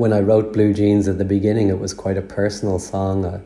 when I wrote Blue Jeans at the beginning, it was quite a personal song, a,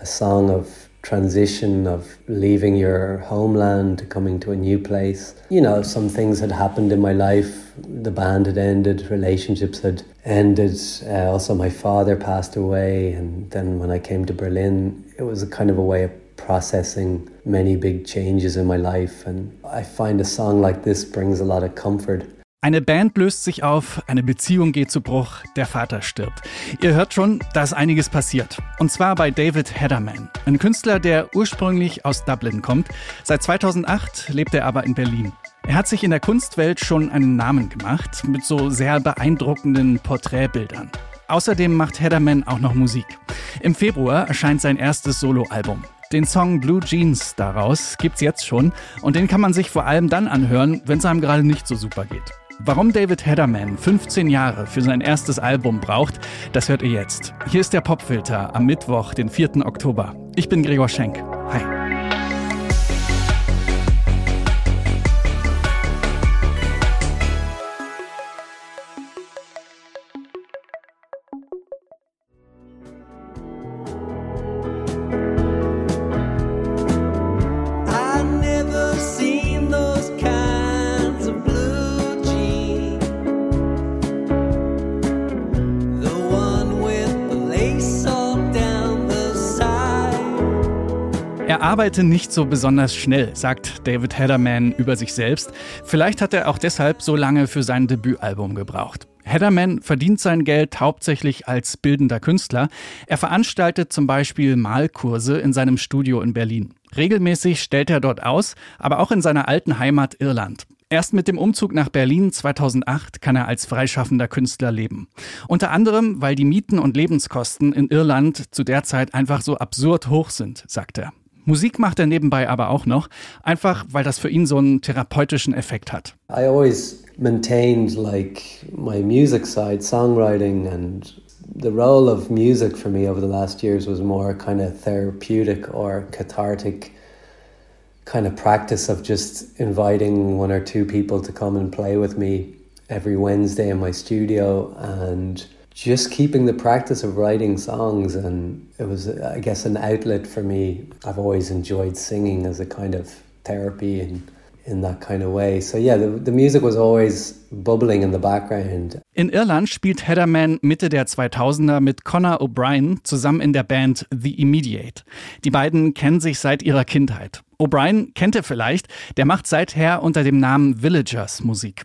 a song of transition of leaving your homeland, to coming to a new place. You know, some things had happened in my life. The band had ended, relationships had ended. Uh, also, my father passed away. And then when I came to Berlin, it was a kind of a way of processing many big changes in my life. And I find a song like this brings a lot of comfort. Eine Band löst sich auf, eine Beziehung geht zu Bruch, der Vater stirbt. Ihr hört schon, da ist einiges passiert. Und zwar bei David Hedderman, ein Künstler, der ursprünglich aus Dublin kommt. Seit 2008 lebt er aber in Berlin. Er hat sich in der Kunstwelt schon einen Namen gemacht mit so sehr beeindruckenden Porträtbildern. Außerdem macht Hedderman auch noch Musik. Im Februar erscheint sein erstes Soloalbum. Den Song Blue Jeans daraus gibt's jetzt schon und den kann man sich vor allem dann anhören, wenn es einem gerade nicht so super geht. Warum David Hedderman 15 Jahre für sein erstes Album braucht, das hört ihr jetzt. Hier ist der Popfilter am Mittwoch, den 4. Oktober. Ich bin Gregor Schenk. Hi. Arbeite nicht so besonders schnell, sagt David Hedderman über sich selbst. Vielleicht hat er auch deshalb so lange für sein Debütalbum gebraucht. Hedderman verdient sein Geld hauptsächlich als bildender Künstler. Er veranstaltet zum Beispiel Malkurse in seinem Studio in Berlin. Regelmäßig stellt er dort aus, aber auch in seiner alten Heimat Irland. Erst mit dem Umzug nach Berlin 2008 kann er als freischaffender Künstler leben. Unter anderem, weil die Mieten und Lebenskosten in Irland zu der Zeit einfach so absurd hoch sind, sagt er. Musik macht er nebenbei aber auch noch, einfach weil das für ihn so einen therapeutischen Effekt hat. I always maintained like my music side, songwriting and the role of music for me over the last years was more kind of therapeutic or cathartic kind of practice of just inviting one or two people to come and play with me every Wednesday in my studio and just keeping the practice of writing songs and it was i guess an outlet for me i've always enjoyed singing as a kind of therapy and in that kind of way. So yeah, the, the music was always bubbling in the background. In Irland spielt Hedderman Mitte der 2000er mit Connor O'Brien zusammen in der Band The Immediate. Die beiden kennen sich seit ihrer Kindheit. O'Brien kennt ihr vielleicht, der macht seither unter dem Namen Villagers Musik.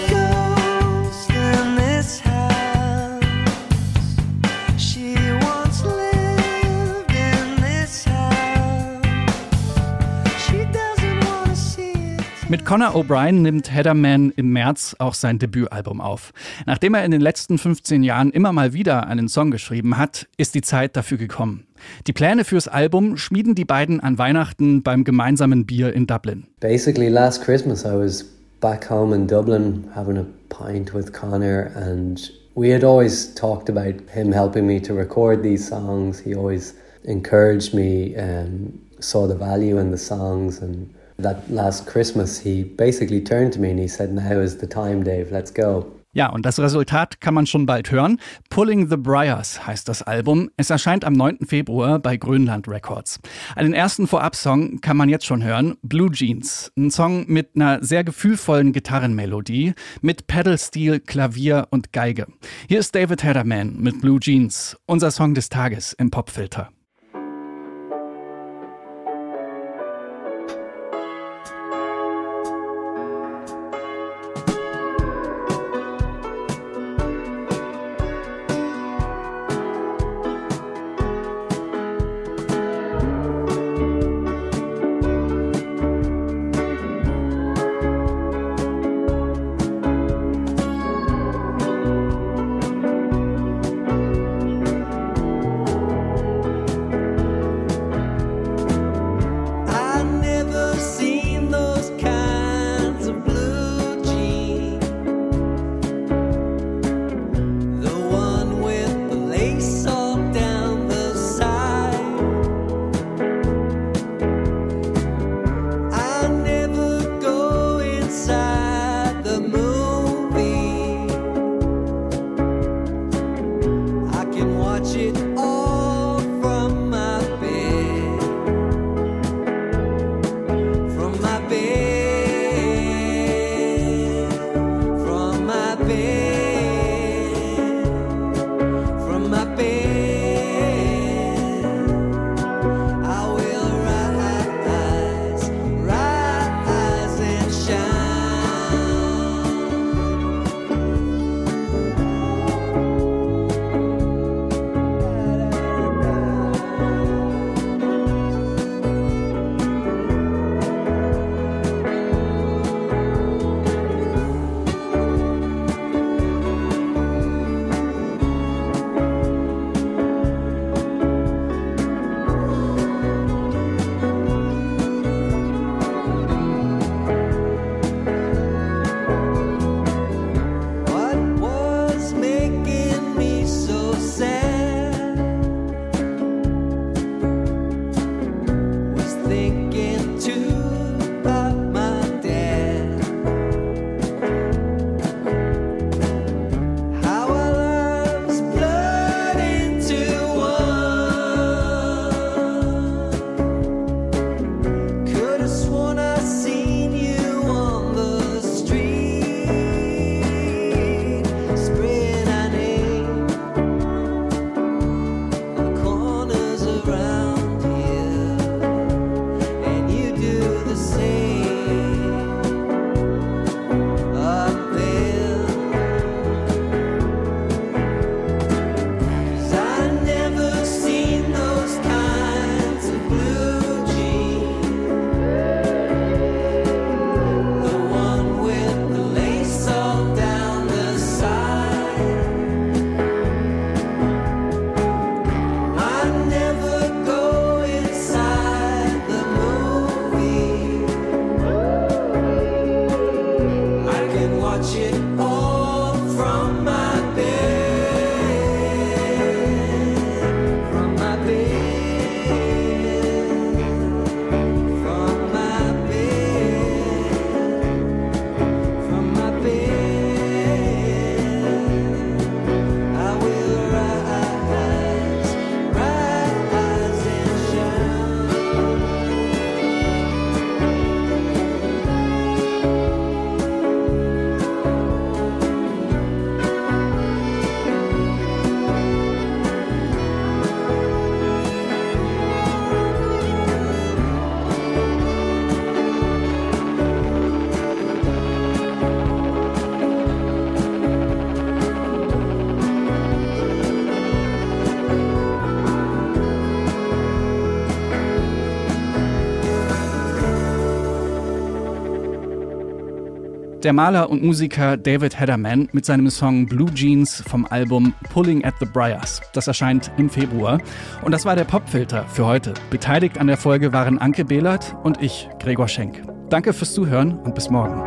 Mit Conor O'Brien nimmt Heatherman im März auch sein Debütalbum auf. Nachdem er in den letzten 15 Jahren immer mal wieder einen Song geschrieben hat, ist die Zeit dafür gekommen. Die Pläne fürs Album schmieden die beiden an Weihnachten beim gemeinsamen Bier in Dublin. Basically last Christmas I was back home in Dublin having a pint with Connor and we had always talked about him helping me to record these songs. He always encouraged me and saw the value in the songs and that last Christmas, he basically turned to me and he said, Now is the time, Dave, let's go. Ja, und das Resultat kann man schon bald hören. Pulling the Briars heißt das Album. Es erscheint am 9. Februar bei Grönland Records. Einen ersten Vorab-Song kann man jetzt schon hören, Blue Jeans. Ein Song mit einer sehr gefühlvollen Gitarrenmelodie, mit Pedal-Stil, Klavier und Geige. Hier ist David Hedderman mit Blue Jeans, unser Song des Tages im Popfilter. Der Maler und Musiker David Hedderman mit seinem Song Blue Jeans vom Album Pulling at the Briars. Das erscheint im Februar. Und das war der Popfilter für heute. Beteiligt an der Folge waren Anke Behlert und ich, Gregor Schenk. Danke fürs Zuhören und bis morgen.